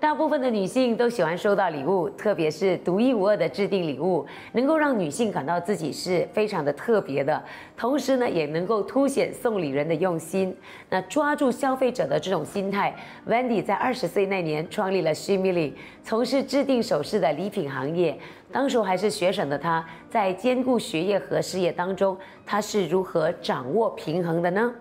大部分的女性都喜欢收到礼物，特别是独一无二的制定礼物，能够让女性感到自己是非常的特别的，同时呢，也能够凸显送礼人的用心。那抓住消费者的这种心态，Wendy 在二十岁那年创立了 Shimili，从事制定首饰的礼品行业。当时还是学生的她，在兼顾学业和事业当中，她是如何掌握平衡的呢？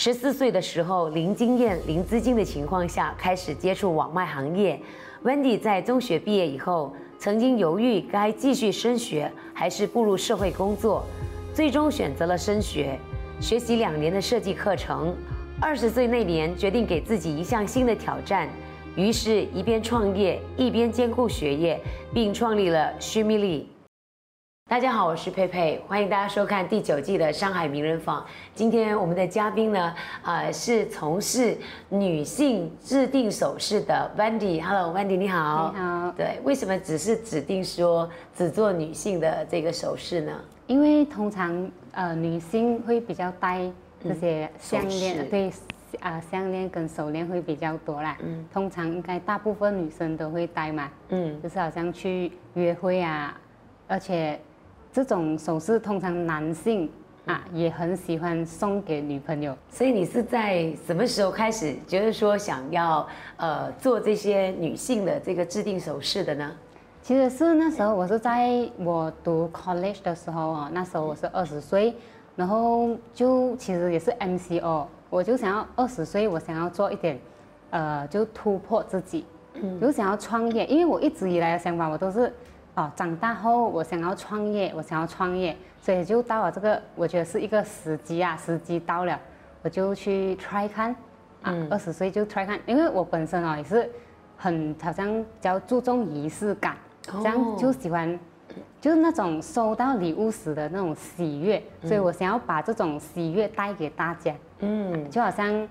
十四岁的时候，零经验、零资金的情况下，开始接触网卖行业。Wendy 在中学毕业以后，曾经犹豫该继续升学还是步入社会工作，最终选择了升学，学习两年的设计课程。二十岁那年，决定给自己一项新的挑战，于是，一边创业，一边兼顾学业，并创立了须弥利。大家好，我是佩佩，欢迎大家收看第九季的《上海名人坊》。今天我们的嘉宾呢，呃，是从事女性制定首饰的 Wendy。Hello，Wendy，你好。你好对，为什么只是指定说只做女性的这个首饰呢？因为通常呃女性会比较戴这些项链，对，啊、项链跟手链会比较多啦。嗯，通常应该大部分女生都会戴嘛，嗯，就是好像去约会啊，而且这种首饰通常男性啊也很喜欢送给女朋友。所以你是在什么时候开始觉得说想要呃做这些女性的这个制定首饰的呢？其实是那时候我是在我读 college 的时候啊，那时候我是二十岁，然后就其实也是 MCO，我就想要二十岁，我想要做一点，呃，就突破自己，就想要创业，因为我一直以来的想法我都是，哦，长大后我想要创业，我想要创业，所以就到了这个，我觉得是一个时机啊，时机到了，我就去 try 看，啊，二十岁就 try 看，因为我本身哦也是很好像比较注重仪式感。这样就喜欢，就是那种收到礼物时的那种喜悦，所以我想要把这种喜悦带给大家。嗯，就好像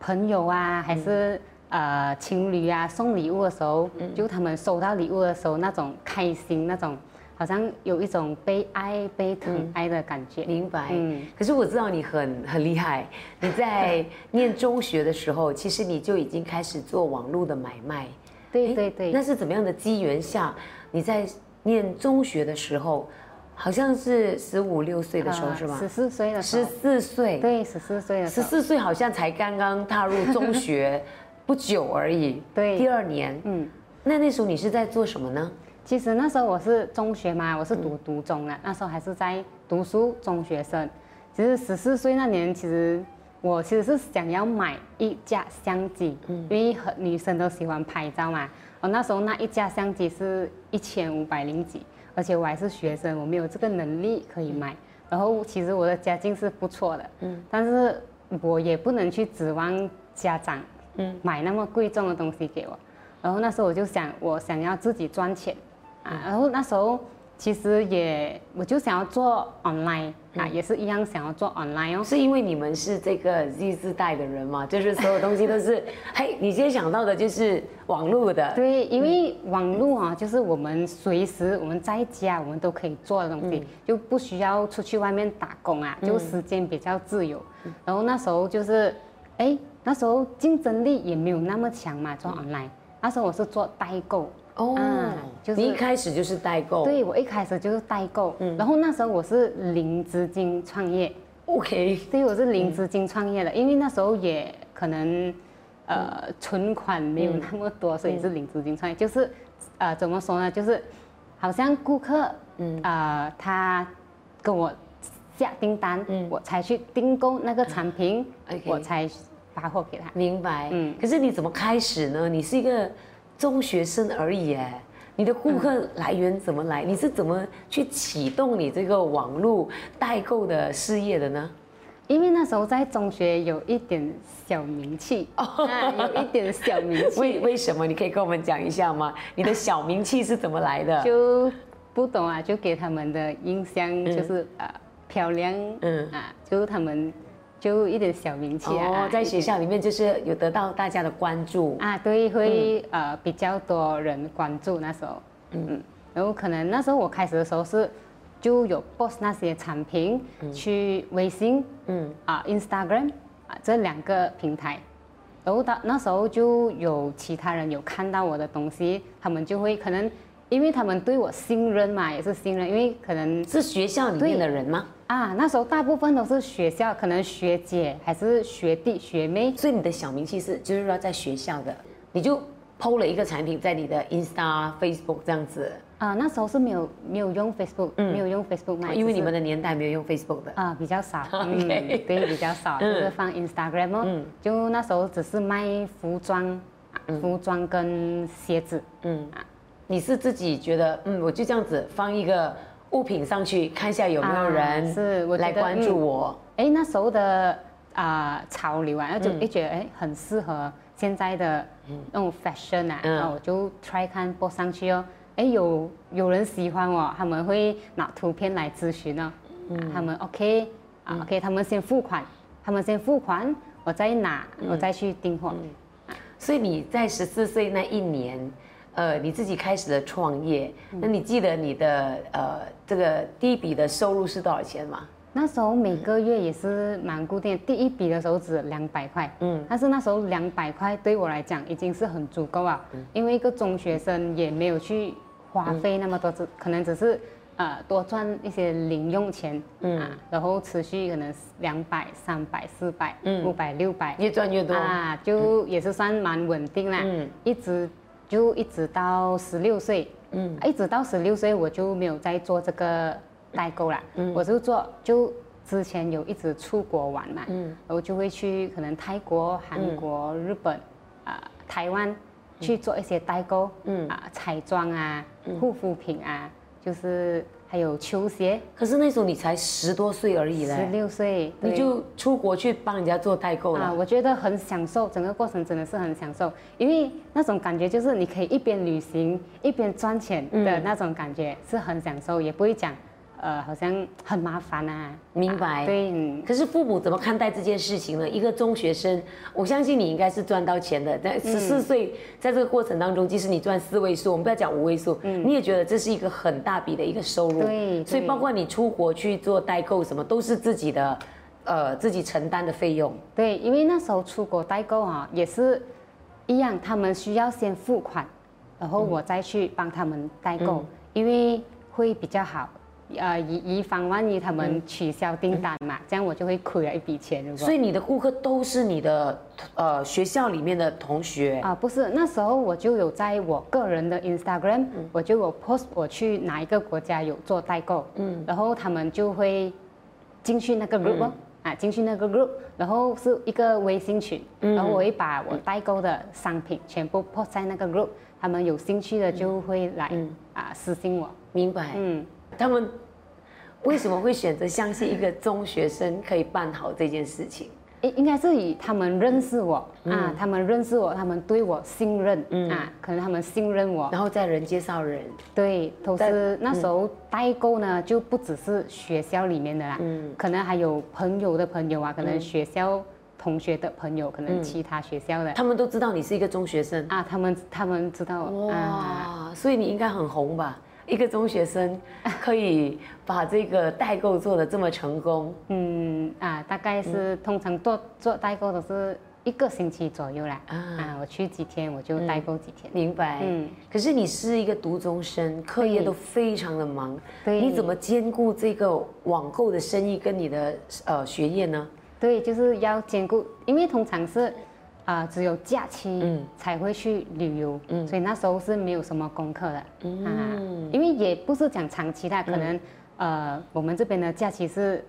朋友啊，还是、呃情侣啊，送礼物的时候，就他们收到礼物的时候那种开心，那种好像有一种被爱、被疼爱的感觉。明白。嗯可是我知道你很很厉害，你在念中学的时候，其实你就已经开始做网络的买卖。诶对对对，那是怎么样的机缘下，你在念中学的时候，好像是十五六岁的时候是吗呃十？四岁的时十，四岁。对，十四岁的时候，十四岁好像才刚刚踏入中学 不久而已。对第二年。嗯。那那时候你是在做什么呢？其实那时候我是中学嘛，我是读读中的，那时候还是在读书中学生。其实十四岁那年，其实我其实是想要买一架相机，因为很女生都喜欢拍照嘛。我那时候那一架相机是一千五百零几，而且我还是学生，我没有这个能力可以买。然后其实我的家境是不错的，嗯，但是我也不能去指望家长，嗯，买那么贵重的东西给我。然后那时候我就想，我想要自己赚钱，啊，然后那时候其实也我就想要做 online 啊，也是一样想要做 online 哦。是因为你们是这个 Z 世代的人嘛？就是所有东西都是，嘿，你今天想到的就是网络的。对，因为网络啊，就是我们随时我们在家我们都可以做的东西，就不需要出去外面打工啊，就时间比较自由。然后那时候就是，哎，那时候竞争力也没有那么强嘛，做 online。那时候我是做代购，哦。啊，就是你一开始就是代购。对我一开始就是代购，嗯。然后那时候我是零资金创业，，OK，所以我是零资金创业的，因为那时候也可能，呃，存款没有那么多，所以是零资金创业。就是，呃，怎么说呢？就是，好像顾客，嗯，呃，他跟我下订单，我才去订购那个产品我才发货给他。明白。嗯可是你怎么开始呢？你是一个中学生而已，哎，你的顾客来源怎么来？你是怎么去启动你这个网络代购的事业的呢？因为那时候在中学有一点小名气，啊，有一点小名气，为为什么？你可以跟我们讲一下吗？你的小名气是怎么来的？就不懂啊，就给他们的印象就是啊漂亮，嗯嗯啊，就是他们就一点小名气啊，哦，在学校里面就是有得到大家的关注。啊，对，会、嗯。呃比较多人关注那时候，嗯，然后可能那时候我开始的时候是就有 post 那些产品、去微信，嗯。嗯啊 Instagram 啊这两个平台，然后到那时候就有其他人有看到我的东西，他们就会可能因为他们对我信任嘛，也是信任，因为可能是学校里面的人吗？啊那时候大部分都是学校，可能学姐还是学弟学妹，所以你的小名气是就是说在学校的，你就 PO 了一个产品在你的 Insta、Facebook 这样子，啊那时候是没有没有用 Facebook，、没有用 Facebook 卖，因为你们的年代没有用 Facebook 的。啊，比较少，嗯对，比较少，就是放 Instagram 哦，嗯。就那时候只是卖服装，啊服装跟鞋子，嗯，你是自己觉得，嗯，我就这样子放一个物品上去，看一下有没有啊人是我来关注嗯。我。哎，那时候的啊、潮流啊，就嗯一觉得哎很适合现在的那种 fashion 啊，嗯。然后我就 try 看播上去哦，哎有有人喜欢我，他们会拿图片来咨询哦，嗯。啊他们 OK 啊 OK，他们先付款，他们先付款，我再拿，嗯。我再去订货。所以你在十四岁那一年，呃，你自己开始了创业，那你记得你的呃这个第一笔的收入是多少钱吗？那时候每个月也是蛮固定的，第一笔的时候只两百块，嗯。嗯，但是那时候两百块对我来讲已经是很足够啊，因为一个中学生也没有去花费那么多，只可能只是呃多赚一些零用钱，嗯。啊，然后持续可能两百、三百、四百、五百、六百，越赚越多。啊，就也是算蛮稳定啦，嗯。一直就一直到十六岁，嗯，一直到十六岁我就没有再做这个代购了，嗯。我就做就之前有一直出国玩嘛，嗯，然后就会去可能泰国、韩国、日本啊、台湾去做一些代购，嗯。嗯啊彩妆啊、护肤品啊，就是还有球鞋，可是那时候你才十多岁而已嘞。十，六岁你就出国去帮人家做代购了。啊，我觉得很享受，整个过程真的是很享受，因为那种感觉就是你可以一边旅行一边赚钱的那种感觉、是很享受，也不会讲，呃，好像很麻烦啊。明白啊对，嗯，可是父母怎么看待这件事情呢？一个中学生，我相信你应该是赚到钱的。在十四岁，在这个过程当中，即使你赚四位数，我们不要讲五位数，你也觉得这是一个很大笔的一个收入。对所以包括你出国去做代购什么，都是自己的，呃，自己承担的费用。对，因为那时候出国代购啊，也是一样，他们需要先付款，然后我再去帮他们代购，嗯因为会比较好。呃，以以防万一他们取消订单嘛，这样我就会亏了一笔钱。如果。所以你的顾客都是你的呃学校里面的同学。啊，不是，那时候我就有在我个人的 Instagram，、我就有 post 我去哪一个国家有做代购，嗯，然后他们就会进去那个 group 哦，啊，进去那个 group，然后是一个微信群，然后我会把我代购的商品全部 post 在那个 group，他们有兴趣的就会来、啊私信我，明白。嗯，他们为什么会选择相信一个中学生可以办好这件事情？应应该是以他们认识我、啊，他们认识我，他们对我信任、啊，可能他们信任我，然后再人介绍人。对，都在是那时候代购呢，就不只是学校里面的啦，嗯。可能还有朋友的朋友啊，可能学校同学的朋友，可能其他学校的、他们都知道你是一个中学生。啊，他们他们知道哇，所以你应该很红吧？一个中学生 可以把这个代购做的这么成功，嗯啊，大概是、通常做做代购都是一个星期左右啦，啊。啊，我去几天我就代购几天，明白？嗯。可是你是一个读中生，课业都非常的忙，对。你怎么兼顾这个网购的生意跟你的呃学业呢？对，就是要兼顾，因为通常是啊、只有假期嗯。才会去旅游，所以那时候是没有什么功课的、嗯。啊，因为也不是讲长期的，可能、呃我们这边的假期是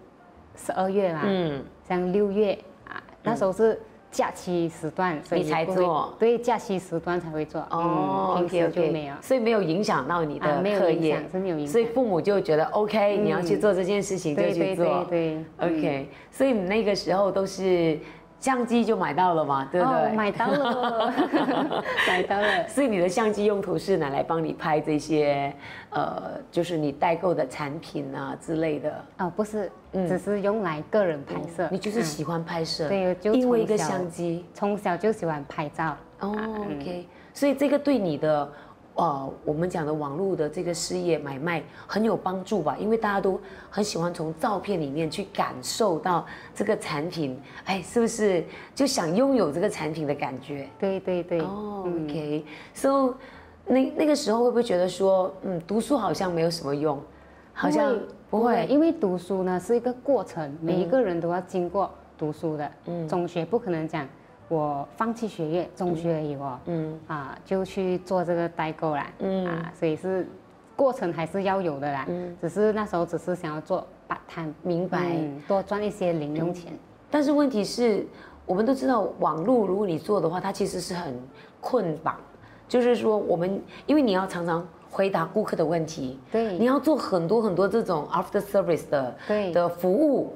十二月嘛，嗯，像六月啊，那时候是假期时段，所以才做。对，假期时段才会做，哦平时就没有。所以没有影响到你的啊没有课业。影响，是没有影响。所以父母就觉得 OK，你要去做这件事情就对对去做。对，OK，所以你那个时候都是相机就买到了嘛，对不对？哦，买到了，买到了。所以你的相机用途是拿来帮你拍这些，呃，就是你代购的产品啊之类的。哦，不是，只是用来个人拍摄。嗯你就是喜欢拍摄，对就因为一个相机。从小就喜欢拍照。哦嗯，OK，所以这个对你的，呃，我们讲的网络的这个事业买卖很有帮助吧？因为大家都很喜欢从照片里面去感受到这个产品，哎，是不是就想拥有这个产品的感觉？对对对。哦，OK，so 那那个时候会不会觉得说，嗯，读书好像没有什么用，好像不会，因为读书呢是一个过程，每一个人都要经过读书的。嗯，中学不可能讲我放弃学业，中学而已哦。嗯，啊，就去做这个代购啦。嗯，啊，所以是过程还是要有的啦。嗯，只是那时候只是想要做 part time，明白。嗯多赚一些零用钱。但是问题是，我们都知道网络，如果你做的话，它其实是很困绑，就是说我们因为你要常常回答顾客的问题，对你要做很多很多这种 after service 的对的服务，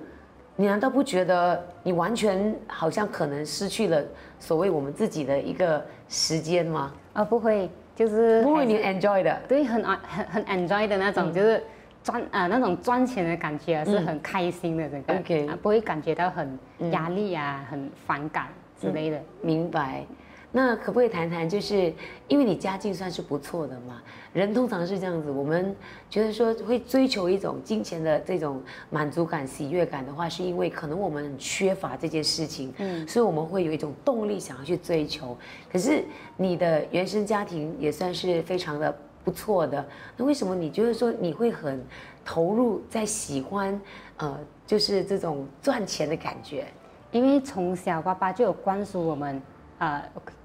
你难道不觉得你完全好像可能失去了所谓我们自己的一个时间吗？啊，不会，就是不会你 enjoy 的，对很啊很很 enjoy 的那种，就是赚啊、那种赚钱的感觉啊是很开心的，整个、OK 啊不会感觉到很压力啊、很反感之类的。明白。那可不可以谈谈，就是因为你家境算是不错的嘛，人通常是这样子，我们觉得说会追求一种金钱的这种满足感、喜悦感的话，是因为可能我们很缺乏这件事情，嗯，所以我们会有一种动力想要去追求。可是你的原生家庭也算是非常的不错的，那为什么你觉得说你会很投入在喜欢，呃，就是这种赚钱的感觉？因为从小爸爸就有灌输我们，呃，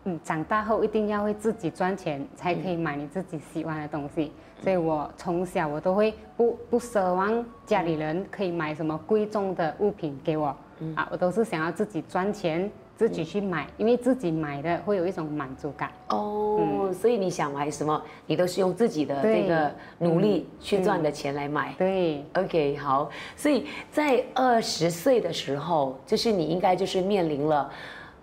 嗯，长大后一定要会自己赚钱，才可以买你自己喜欢的东西。所以我从小我都会不不奢望家里人可以买什么贵重的物品给我，啊，我都是想要自己赚钱，自己去买，因为自己买的会有一种满足感。哦，所以你想买什么，你都是用自己的这个努力去赚的钱来买。对，OK，好，所以在二十岁的时候，就是你应该就是面临了，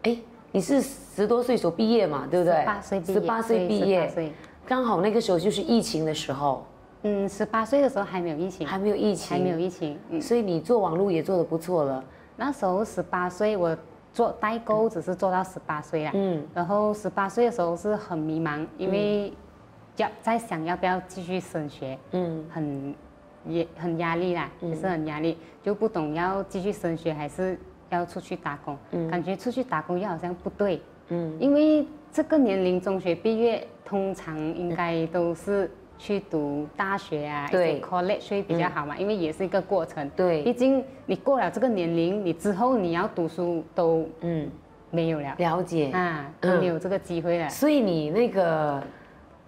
哎，你是十多岁所毕业嘛，对不对？十八岁毕业十八岁对毕业18岁，刚好那个时候就是疫情的时候，嗯，十八岁的时候还没有疫情，还没有疫情，还没有疫情，嗯，所以你做网络也做得不错了。那时候十八岁，我做代购只是做到十八岁啦。嗯，然后十八岁的时候是很迷茫，因为要在想要不要继续升学，嗯，很也很压力啦，也是很压力，就不懂要继续升学还是要出去打工，感觉出去打工又好像不对，嗯，因为这个年龄中学毕业通常应该都是去读大学啊，对 college 会比较好嘛，因为也是一个过程。对毕竟你过了这个年龄，你之后你要读书都嗯，没有了了解。啊，嗯都没有这个机会了。所以你那个，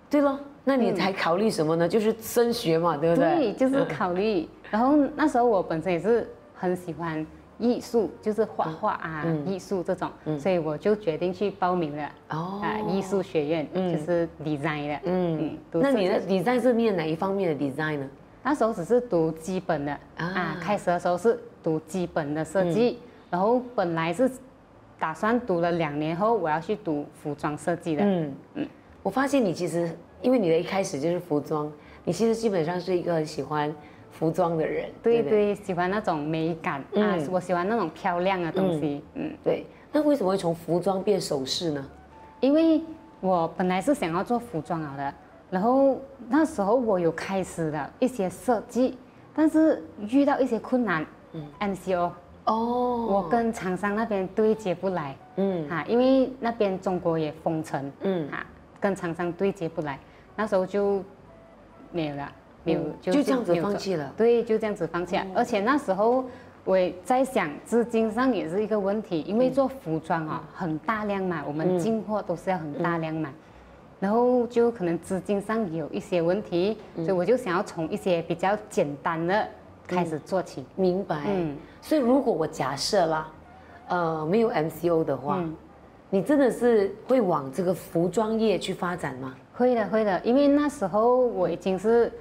对咯，那你才考虑什么呢？就是升学嘛，对不对？对，就是考虑。然后那时候我本身也是很喜欢艺术，就是画画啊、嗯艺术这种，所以我就决定去报名了哦。啊，艺术学院，就是 design 的。嗯，读那你的 design 是念哪一方面的 design 呢？那时候只是读基本的啊。啊，开始的时候是读基本的设计，然后本来是打算读了两年后，我要去读服装设计的。嗯。嗯，我发现你其实因为你的一开始就是服装，你其实基本上是一个很喜欢服装的人，不对？对，喜欢那种美感啊嗯，我喜欢那种漂亮的东西，嗯，对。那为什么会从服装变首饰呢？因为我本来是想要做服装好的，然后那时候我有开始了一些设计，但是遇到一些困难，嗯，MCO，哦，我跟厂商那边对接不来，嗯。哈，因为那边中国也封城，嗯。哈，跟厂商对接不来，那时候就没有了，没有，嗯就这样子放弃了对，就这样子放弃了。而且那时候我也在想，资金上也是一个问题，因为做服装啊、很大量嘛，我们进货都是要很大量嘛。然后就可能资金上也有一些问题，所以我就想要从一些比较简单的开始做起。明白。嗯所以如果我假设啦，呃，没有 MCO 的话，嗯你真的是会往这个服装业去发展吗？会的，会的，因为那时候我已经是，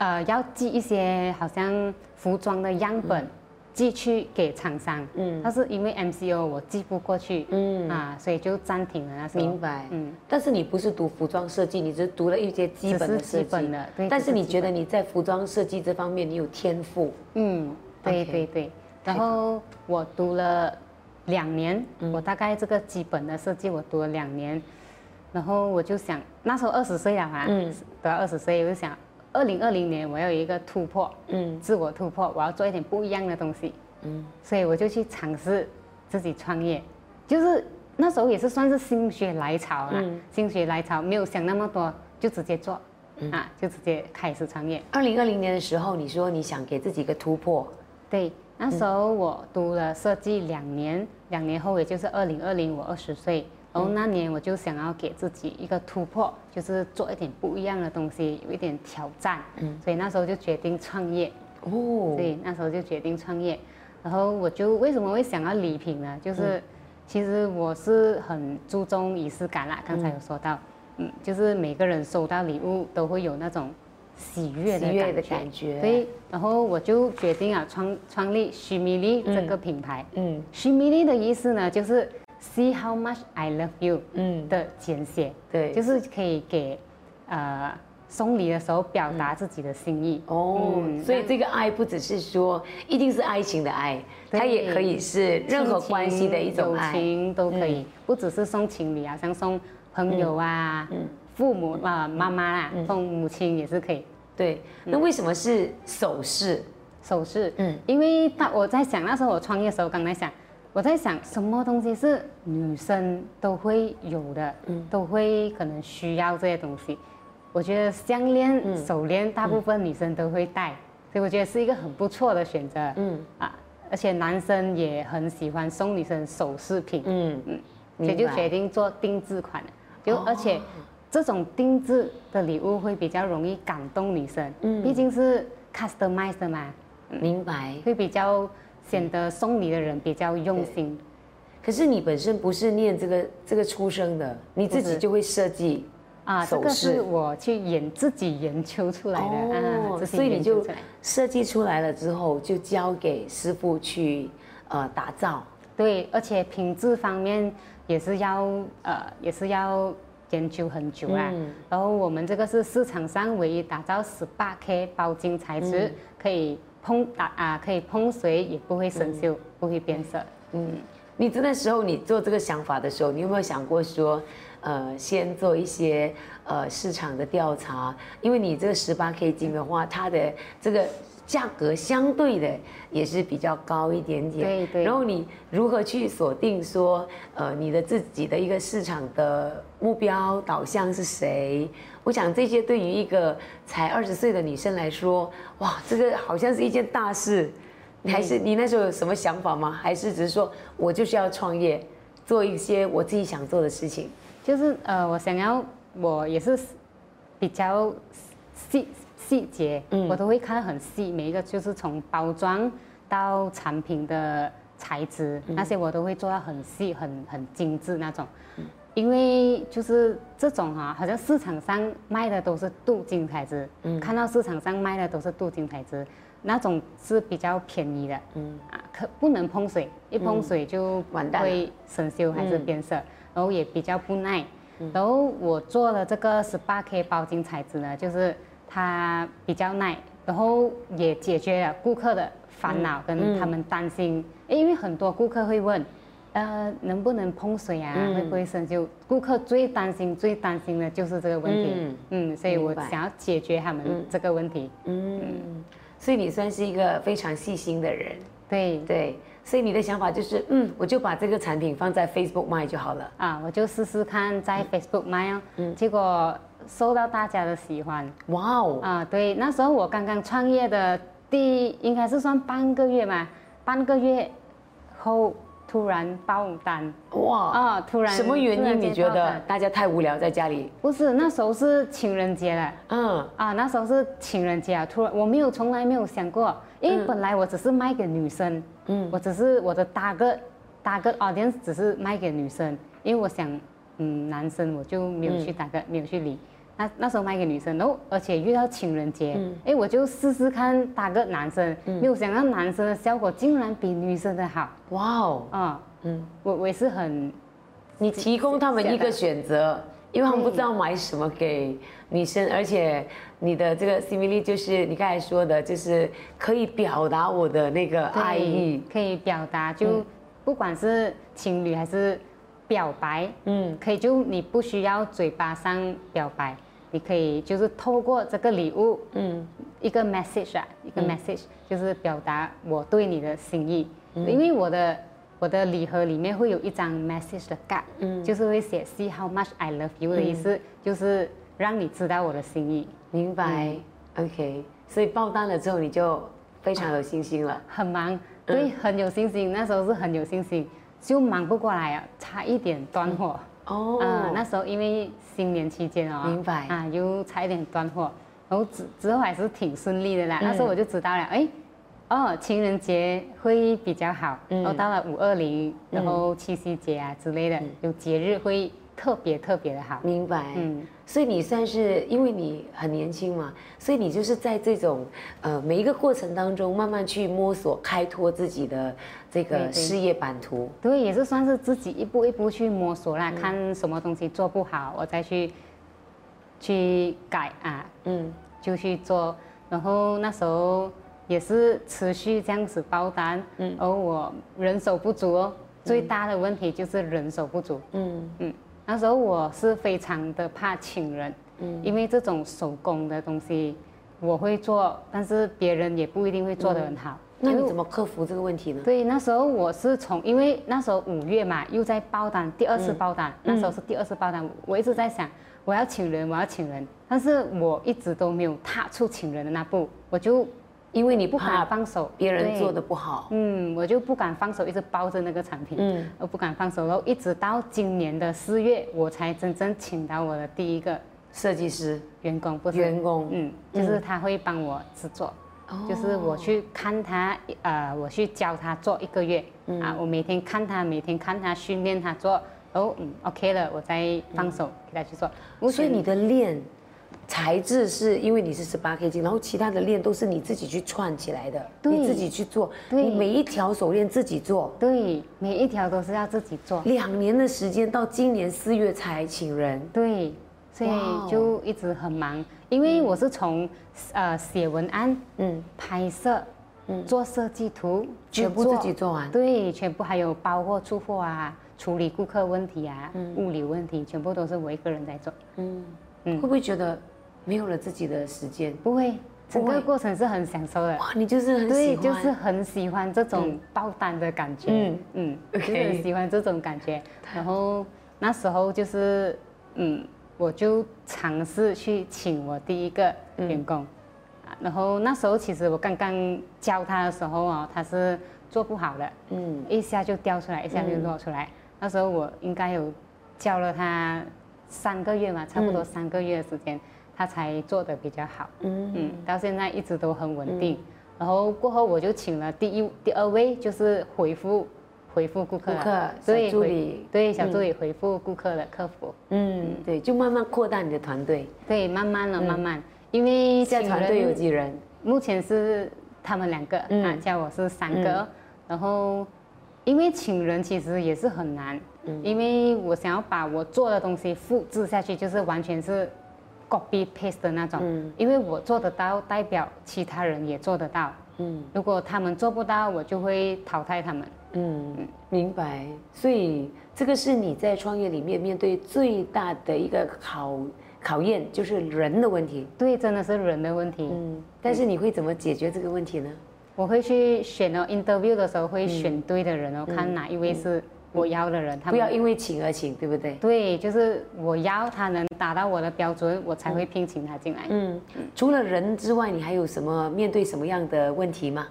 呃，要寄一些好像服装的样本寄去给厂商，嗯，但是因为 MCO 我寄不过去，嗯啊，所以就暂停了那时候。明白，嗯。但是你不是读服装设计，你只是读了一些基本的设计。的，对。但是你觉得你在服装设计这方面你有天赋？嗯，对对对。然后我读了两年，我大概这个基本的设计我读了两年，然后我就想那时候二十岁了嘛，嗯，到二十岁我就想。二零二零年我要有一个突破，嗯，自我突破，我要做一点不一样的东西，嗯，所以我就去尝试自己创业，就是那时候也是算是心血来潮啦，心血来潮，没有想那么多，就直接做，啊，就直接开始创业。二零二零年的时候，你说你想给自己一个突破，对，那时候我读了设计两年，两年后也就是二零二零，我二十岁。然后那年我就想要给自己一个突破，就是做一点不一样的东西，有一点挑战。嗯，所以那时候就决定创业。哦，对，那时候就决定创业。然后我就为什么会想要礼品呢？就是其实我是很注重仪式感啦。刚才有说到，嗯，就是每个人收到礼物都会有那种喜悦的感觉。所以，然后我就决定啊，创创立许米粒这个品牌。嗯，许米粒的意思呢，就是。See how much I love you，嗯。的简写，对，就是可以给，呃，送礼的时候表达自己的心意。哦，所以这个爱不只是说一定是爱情的爱，它也可以是任何关系的一种爱，友情都可以，不只是送情侣啊，像送朋友啊，嗯父母啊，妈妈啊，送母亲也是可以。对，那为什么是首饰？首饰，嗯，因为他我在想那时候我创业的时候，刚才想。我在想，什么东西是女生都会有的，嗯，都会可能需要这些东西。我觉得项链、手链，大部分女生都会戴，所以我觉得是一个很不错的选择，嗯。啊，而且男生也很喜欢送女生首饰品，嗯。嗯，所以就决定做定制款，就而且这种定制的礼物会比较容易感动女生，嗯，毕竟是 customized 嘛，明白，会比较。显得送礼的人比较用心，可是你本身不是念这个这个出生的，你自己就会设计啊，这个是我去研自己研究出来的哦，所以你就设计出来了之后，就交给师傅去呃打造。对，而且品质方面也是要呃也是要研究很久啊。然后我们这个是市场上唯一打造十八 K 包金材质，可以。碰打啊，可以碰水也不会生锈，不会变色。嗯，你这个时候你做这个想法的时候，你有没有想过说，呃，先做一些呃市场的调查？因为你这个十八 K 金的话，它的这个。价格相对的也是比较高一点点，对对。然后你如何去锁定说，呃，你的自己的一个市场的目标导向是谁？我想这些对于一个才二十岁的女生来说，哇，这个好像是一件大事。你还是你那时候有什么想法吗？还是只是说我就是要创业，做一些我自己想做的事情？就是呃，我想要，我也是比较细。细节，嗯，我都会看得很细，每一个就是从包装到产品的材质，那些我都会做到很细、很很精致那种。因为就是这种哈，好像市场上卖的都是镀金材质，嗯，看到市场上卖的都是镀金材质，那种是比较便宜的，嗯。啊，可不能碰水，一碰水就会生锈还是变色，然后也比较不耐。然后我做了这个十八 K 包金材质呢，就是。它比较耐，然后也解决了顾客的烦恼跟他们担心。因为很多顾客会问，呃，能不能碰水啊？会不会生锈？顾客最担心、最担心的就是这个问题。嗯，所以我想要解决他们这个问题。嗯，所以你算是一个非常细心的人。对对，所以你的想法就是，嗯，我就把这个产品放在 Facebook 卖就好了。啊，我就试试看在 Facebook 卖哦。嗯，结果。受到大家的喜欢，哇哦！啊，对，那时候我刚刚创业的第应该是算半个月嘛，半个月后突然爆单，哇！啊，突然什么原因？你觉得大家太无聊在家里？不是，那时候是情人节了，嗯，啊，那时候是情人节啊，突然我没有从来没有想过，因为本来我只是卖给女生，嗯，我只是我的大个大个 audience 只是卖给女生，因为我想，嗯，男生我就没有去打个没有去理。那那时候卖给女生，然后而且遇到情人节，哎、我就试试看搭个男生，没有想到男生的效果竟然比女生的好。哇哦，啊、嗯，我我也是很你提供他们一个选择，因为他们不知道买什么给女生，而且你的这个 simile 就是你刚才说的，就是可以表达我的那个爱意，可以表达，就不管是情侣还是表白，嗯，可以就你不需要嘴巴上表白，你可以就是透过这个礼物，嗯，一个 message 啊，一个 message、就是表达我对你的心意，因为我的我的礼盒里面会有一张 message 的 card，嗯，就是会写 see how much I love you 的意思，就是让你知道我的心意，明白、OK，所以爆单了之后你就非常有信心了。很忙，对，很有信心，那时候是很有信心，就忙不过来啊，差一点断货。哦，啊，那时候因为新年期间哦，明白啊，又差一点断货，然后之之后还是挺顺利的啦。嗯那时候我就知道了，哎，哦，情人节会比较好，嗯然后到了五二零，然后七夕节啊之类的，嗯有节日会特别特别的好。明白。嗯，所以你算是因为你很年轻嘛，所以你就是在这种呃每一个过程当中，慢慢去摸索、开拓自己的这个事业版图。对，也是算是自己一步一步去摸索嗯。啦，看什么东西做不好，我再去去改啊，嗯，就去做。然后那时候也是持续这样子包单，嗯，而我人手不足哦，最大的问题就是人手不足，嗯。嗯，那时候我是非常的怕请人，嗯因为这种手工的东西我会做，但是别人也不一定会做得很好。那你怎么克服这个问题呢？对，那时候我是从，因为那时候五月嘛，又在爆单，第二次爆单，那时候是第二次爆单，我一直在想，我要请人，我要请人，但是我一直都没有踏出请人的那步，我就因为你不敢放手，对别人做的，不好。嗯，我就不敢放手，一直包着那个产品，嗯我不敢放手，然后一直到今年的四月，我才真正请到我的第一个设计师、员工，不是员工，嗯，就是他会帮我制作。哦就是我去看他，呃，我去教他做一个月，嗯啊，我每天看他，每天看他训练他做，然后嗯，OK 了，我再放手给他去做。所以你的链材质是因为你是十八 K 金然后其他的链都是你自己去串起来的，你自己去做，对。你每一条手链自己做。对每一条都是要自己做，两年的时间，到今年四月才请人。对，所以就一直很忙，因为我是从呃写文案、嗯，拍摄、做设计图，全部自己做完。对，全部还有包货、出货啊，处理顾客问题啊，嗯。物流问题，全部都是我一个人在做。嗯，嗯会不会觉得没有了自己的时间？不会，整个过程是很享受的。哇，你就是很喜对，欢，就是很喜欢这种爆单的感觉。嗯嗯嗯，就是很喜欢这种感觉。然后那时候就是，嗯，我就尝试去请我第一个员工。啊然后那时候其实我刚刚教他的时候哦，他是做不好的，嗯一下就掉出来，一下就落出来。那时候我应该有教了他三个月嘛，差不多三个月的时间，他才做的比较好。嗯。嗯，到现在一直都很稳定。然后过后我就请了第一、第二位，就是回复回复顾客客对助理。对小助理回复顾客的客服，嗯，对，就慢慢扩大你的团队。对，慢慢了、慢慢，因为现在团队有几人？目前是他们两个、嗯。啊，叫我是三个，然后因为请人其实也是很难，嗯因为我想要把我做的东西复制下去，就是完全是 copy paste 的那种，嗯因为我做得到，代表其他人也做得到。嗯如果他们做不到，我就会淘汰他们。嗯，明白。所以这个是你在创业里面面对最大的一个考考验，就是人的问题。对，真的是人的问题。嗯，但是你会怎么解决这个问题呢？我会去选哦，interview 的时候会选对的人哦，看哪一位是我邀的人。他不要因为请而请，对不对？对，就是我邀他能达到我的标准，我才会聘请他进来。嗯，除了人之外，你还有什么面对什么样的问题吗？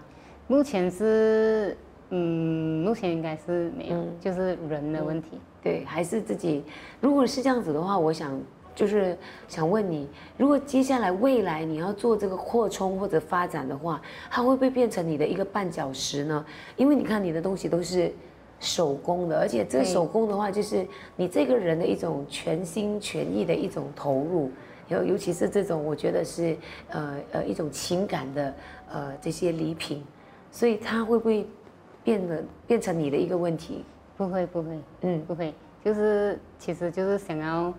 目前是，嗯，目前应该是没有，就是人的问题。对，还是自己。如果是这样子的话，我想就是想问你，如果接下来未来你要做这个扩充或者发展的话，它会不会变成你的一个绊脚石呢？因为你看你的东西都是手工的，而且这个手工的话，就是你这个人的一种全心全意的一种投入。尤尤其是这种，我觉得是呃呃一种情感的呃这些礼品，所以它会不会变得变成你的一个问题？不会不会，嗯不会，就是其实就是想要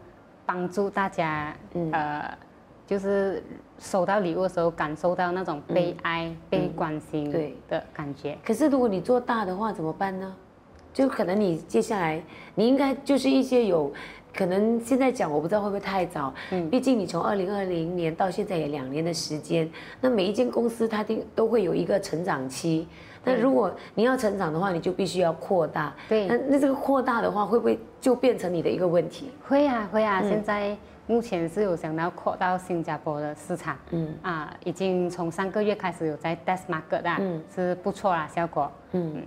帮助大家，嗯呃，就是收到礼物的时候感受到那种被爱、被关心嗯对的感觉。可是如果你做大的话怎么办呢？就可能你接下来你应该就是一些有。可能现在讲我不知道会不会太早，嗯，毕竟你从二零二零年到现在也两年的时间，那每一间公司它定都会有一个成长期，那如果你要成长的话，你就必须要扩大，对。那那这个扩大的话，会不会就变成你的一个问题？会啊会嗯。啊，现在目前是有想到扩到新加坡的市场，嗯。啊，已经从上个月开始有在 test market 啦，嗯。是不错啦，效果。嗯，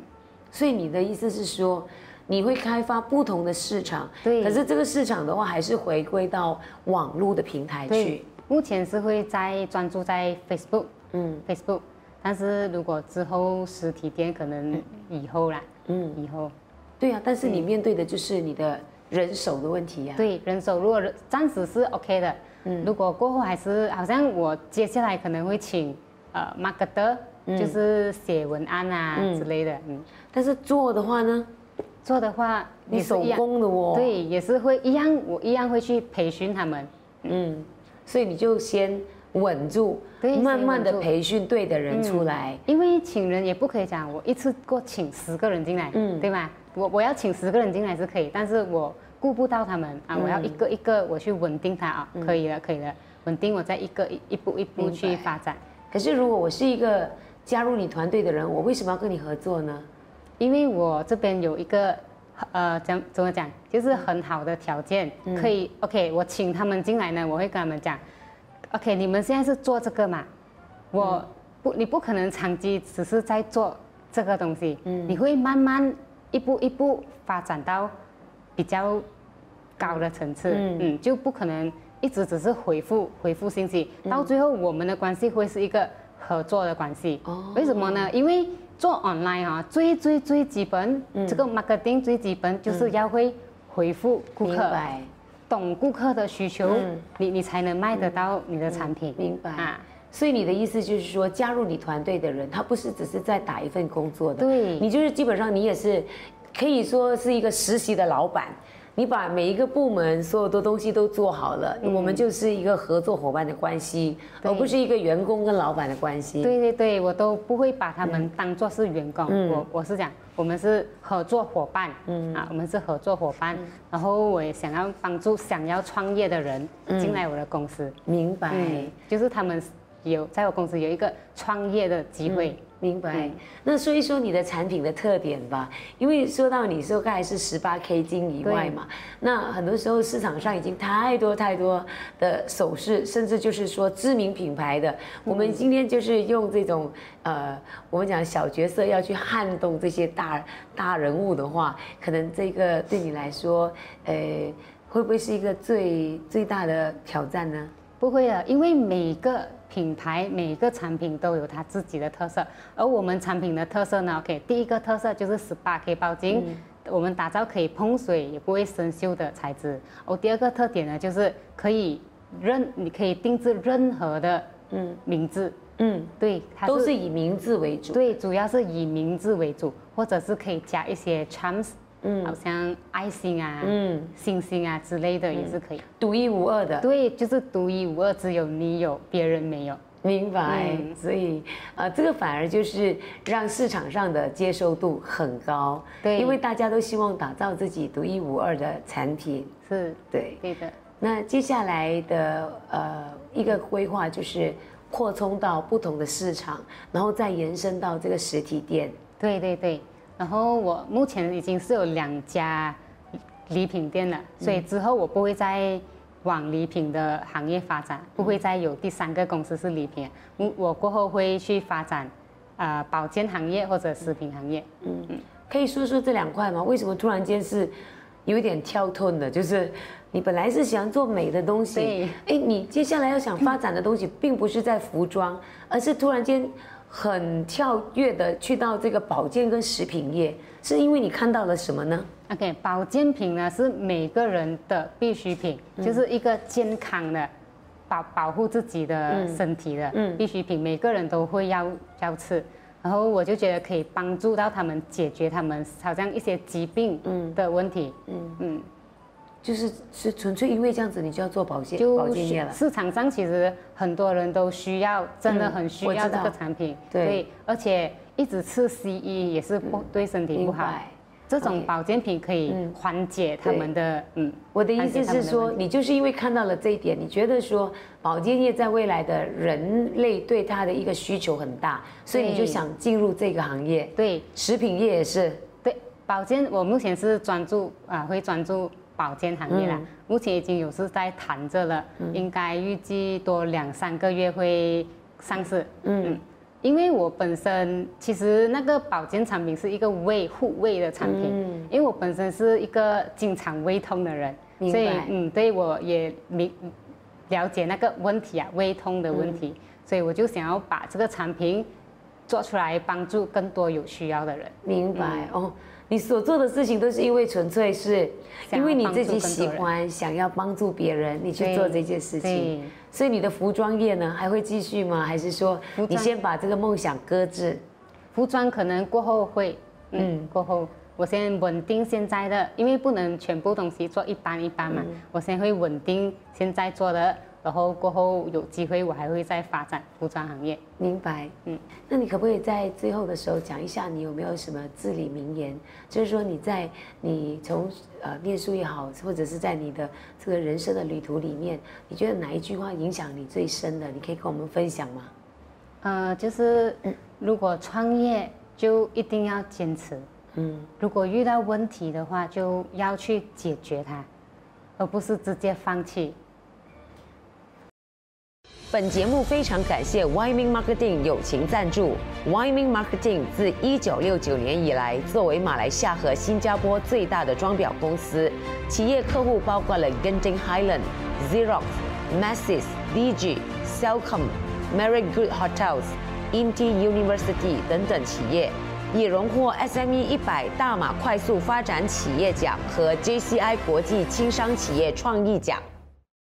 所以你的意思是说，你会开发不同的市场，对。可是这个市场的话，还是回归到网络的平台去。，目前是会在专注在 Facebook，嗯。Facebook，但是如果之后实体店可能以后啦，嗯，以后。对啊，但是你面对的就是你的人手的问题呀、啊。对人手如果人暂时是 OK 的，嗯。如果过后还是好像我接下来可能会请呃 marketer，、就是写文案啊、嗯。之类的，嗯，但是做的话呢，做的话你手工的哦。，对，也是会一样，我一样会去培训他们，嗯，所以你就先稳住，对慢慢的培训对的人出来。因为请人也不可以讲我一次过请十个人进来，嗯。对吧？我我要请十个人进来是可以，但是我顾不到他们啊，我要嗯一个一个我去稳定他啊，可以了，可以了，稳定我再一个一一步一步去发展。可是如果我是一个加入你团队的人，我为什么要跟你合作呢？因为我这边有一个呃，怎怎么讲，就是很好的条件，嗯。可以 OK，我请他们进来呢，我会跟他们讲，OK，你们现在是做这个嘛，我嗯不，你不可能长期只是在做这个东西，嗯。你会慢慢一步一步发展到比较高的层次，嗯。嗯就不可能一直只是回复回复信息，嗯。到最后我们的关系会是一个合作的关系。哦为什么呢？因为做 online 啊，最最最基本，嗯这个 marketing 最基本就是要会回复顾客，懂顾客的需求，嗯你你才能卖得到你的产品。明白。啊，所以你的意思就是说，加入你团队的人，他不是只是在打一份工作的，对你就是基本上你也是可以说是一个实习的老板，你把每一个部门所有的东西都做好了，我们就是一个合作伙伴的关系，而不是一个员工跟老板的关系。对对对，我都不会把他们当做是员工，嗯。我我是讲我们是合作伙伴，嗯。啊，我们是合作伙伴，然后我也想要帮助想要创业的人进来我的公司，明白。嗯，就是他们有在我公司有一个创业的机会，明白嗯。那说一说你的产品的特点吧，因为说到你说刚才是十八 K 金以外嘛，那很多时候市场上已经太多太多的首饰，甚至就是说知名品牌的，我们今天就是用这种呃，我们讲小角色要去撼动这些大大人物的话，可能这个对你来说，呃，会不会是一个最最大的挑战呢？不会的，因为每个品牌每个产品都有它自己的特色，而我们产品的特色呢，OK，第一个特色就是十八 K 包金，我们打造可以碰水也不会生锈的材质。哦，第二个特点呢，就是可以任你可以定制任何的嗯名字，嗯，对，它都是以名字为主。对，主要是以名字为主，或者是可以加一些 charms，嗯好像爱心啊、嗯，星星啊之类的也是可以。独一无二的。对，就是独一无二，只有你有，别人没有。明白，嗯所以呃，这个反而就是让市场上的接受度很高，对因为大家都希望打造自己独一无二的产品，是对。对的，那接下来的呃一个规划就是扩充到不同的市场，然后再延伸到这个实体店。对对对。然后我目前已经是有两家礼品店了，所以之后我不会再往礼品的行业发展，不会再有第三个公司是礼品。我我过后会去发展，呃，保健行业或者食品行业。嗯可以说说这两块吗？为什么突然间是有一点跳顿的？就是你本来是喜欢做美的东西对，哎，你接下来要想发展的东西，并不是在服装，而是突然间很跳跃的去到这个保健跟食品业，是因为你看到了什么呢？OK，保健品呢是每个人的必需品，就是一个健康的保保护自己的身体的必需品，每个人都会要要吃。然后我就觉得可以帮助到他们解决他们好像一些疾病的问题。嗯嗯，就是是纯粹因为这样子，你就要做保健保健业了。市场上其实很多人都需要，真的很需要这个产品。对，而且一直吃西医也是不对身体不好。这种保健品可以缓解他们的嗯，我的意思是说，你就是因为看到了这一点，你觉得说保健业在未来的人类对它的一个需求很大，所以你就想进入这个行业。对，食品业也是。对，保健我目前是专注啊，会专注保健行业啦。目前已经有是在谈着了，应该预计多两三个月会上市。嗯。因为我本身其实那个保健产品是一个胃护胃的产品，因为我本身是一个经常胃痛的人，所以嗯，对我也明了解那个问题啊，胃痛的问题，所以我就想要把这个产品做出来，帮助更多有需要的人。明白哦。你所做的事情都是因为纯粹是，因为你自己喜欢，想要帮助别人，你去做这件事情。所以你的服装业呢，还会继续吗？还是说你先把这个梦想搁置？服装可能过后会，嗯，过后我先稳定现在的，因为不能全部东西做一般一般嘛，我先会稳定现在做的。然后过后有机会，我还会再发展服装行业。明白，嗯，那你可不可以在最后的时候讲一下，你有没有什么至理名言？就是说你在你从呃念书也好，或者是在你的这个人生的旅途里面，你觉得哪一句话影响你最深的？你可以跟我们分享吗？呃，就是如果创业就一定要坚持，嗯，如果遇到问题的话，就要去解决它，而不是直接放弃。本节目非常感谢 Wyoming Marketing 友情赞助。Wyoming Marketing 自一九六九年以来，作为马来西亚和新加坡最大的装裱公司，企业客户包括了 Genting Highland、Xerox、Masses、DG、Cellcom、Marriott Good Hotels、Inti University 等等企业，也荣获 SME 一百大马快速发展企业奖和 JCI 国际轻商企业创意奖。